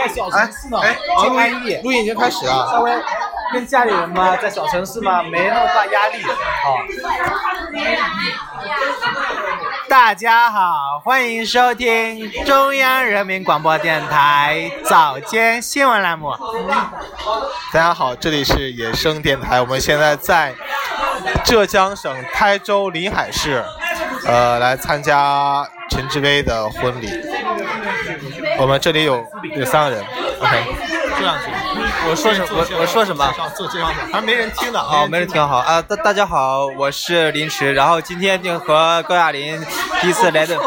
在小城市呢，哎，不安逸。录音已经开始了，稍微跟家里人嘛，在小城市嘛，没那么大压力啊。大家好，欢迎收听中央人民广播电台早间新闻栏目。大家好，这里是野生电台，我们现在在浙江省台州临海市，呃，来参加陈志威的婚礼。我们这里有有三个人，OK，这样子，我说什我我说什么？做介绍，还没人听呢哦，没人听好啊！大大家好，我是林驰，然后今天就和高亚麟第一次来的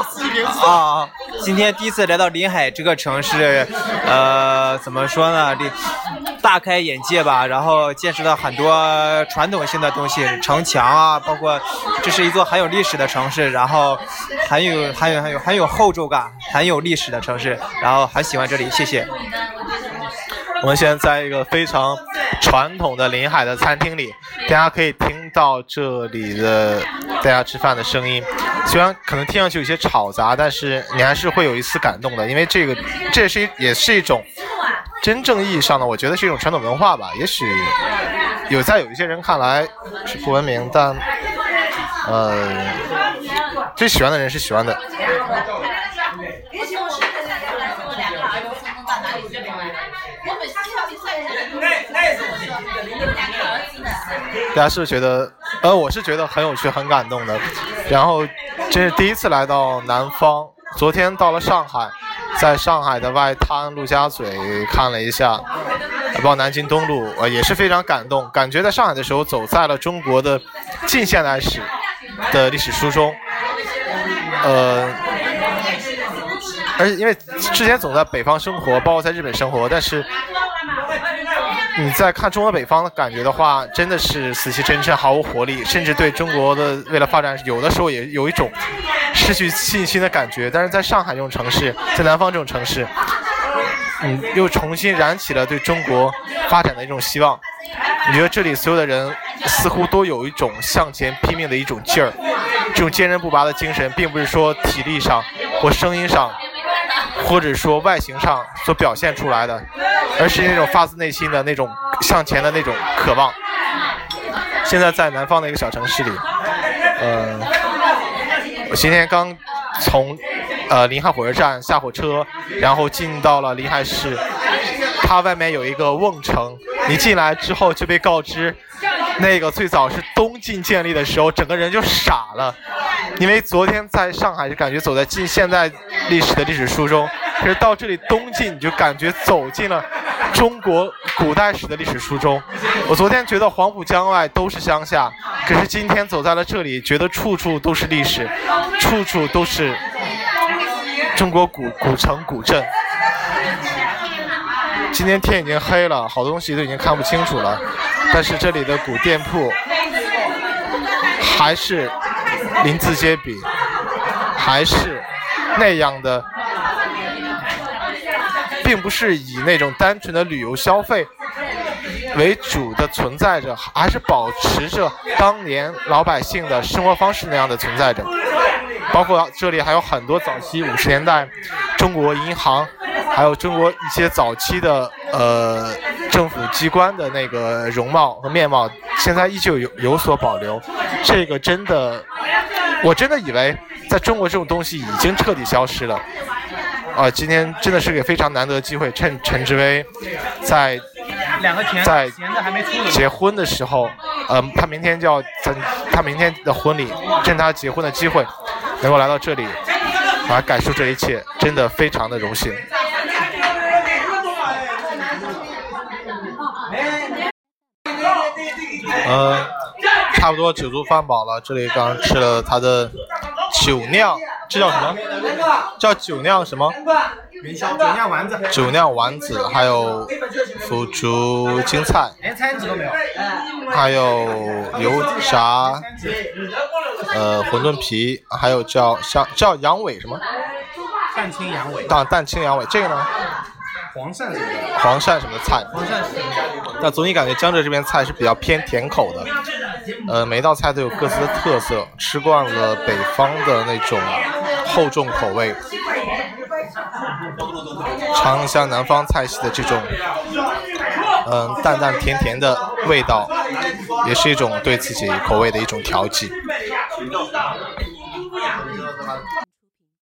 啊，今天第一次来到临海这个城市，呃，怎么说呢？这大开眼界吧，然后见识到很多传统性的东西，城墙啊，包括这是一座很有历史的城市，然后很有很有很有很有厚重感，很有历史的城市，然后很喜欢这里，谢谢。我们现在在一个非常传统的临海的餐厅里，大家可以听到这里的大家吃饭的声音。虽然可能听上去有些吵杂，但是你还是会有一丝感动的，因为这个这是也是一种真正意义上的，我觉得是一种传统文化吧。也许有在有一些人看来是不文明，但呃，最喜欢的人是喜欢的。大家是不是觉得，呃，我是觉得很有趣、很感动的。然后，这是第一次来到南方，昨天到了上海，在上海的外滩陆家嘴看了一下，包括南京东路，呃，也是非常感动，感觉在上海的时候走在了中国的近现代史的历史书中，呃。而且因为之前总在北方生活，包括在日本生活，但是你在看中国北方的感觉的话，真的是死气沉沉、毫无活力，甚至对中国的未来发展有的时候也有一种失去信心的感觉。但是在上海这种城市，在南方这种城市，嗯，又重新燃起了对中国发展的一种希望。你觉得这里所有的人似乎都有一种向前拼命的一种劲儿，这种坚韧不拔的精神，并不是说体力上或声音上。或者说外形上所表现出来的，而是那种发自内心的那种向前的那种渴望。现在在南方的一个小城市里，呃，我今天刚从呃临海火车站下火车，然后进到了临海市，它外面有一个瓮城，你进来之后就被告知，那个最早是东晋建立的时候，整个人就傻了。因为昨天在上海就感觉走在近现代历史的历史书中，可是到这里东晋你就感觉走进了中国古代史的历史书中。我昨天觉得黄浦江外都是乡下，可是今天走在了这里，觉得处处都是历史，处处都是中国古古城古镇。今天天已经黑了，好东西都已经看不清楚了，但是这里的古店铺还是。鳞次皆比，还是那样的，并不是以那种单纯的旅游消费为主的存在着，还是保持着当年老百姓的生活方式那样的存在着。包括这里还有很多早期五十年代中国银行，还有中国一些早期的呃政府机关的那个容貌和面貌，现在依旧有有所保留。这个真的。我真的以为在中国这种东西已经彻底消失了，啊，今天真的是个非常难得的机会，趁陈志威在在结婚的时候，呃，他明天就要在他明天的婚礼，趁他结婚的机会，能够来到这里，来感受这一切，真的非常的荣幸。呃。差不多酒足饭饱了，这里刚吃了他的酒酿，这叫什么？叫酒酿什么？元宵酒酿丸子。酒酿丸子，还有腐竹青菜，连餐纸都没有。还有油炸，呃，馄饨皮，还有叫像叫羊尾什么？蛋清羊尾。蛋蛋清羊尾，这个呢？黄鳝什么的？黄鳝什么菜？黄鳝。但总体感觉江浙这边菜是比较偏甜口的。呃，每道菜都有各自的特色，吃惯了北方的那种厚重口味，尝一下南方菜系的这种，嗯，淡淡甜甜的味道，也是一种对自己口味的一种调剂。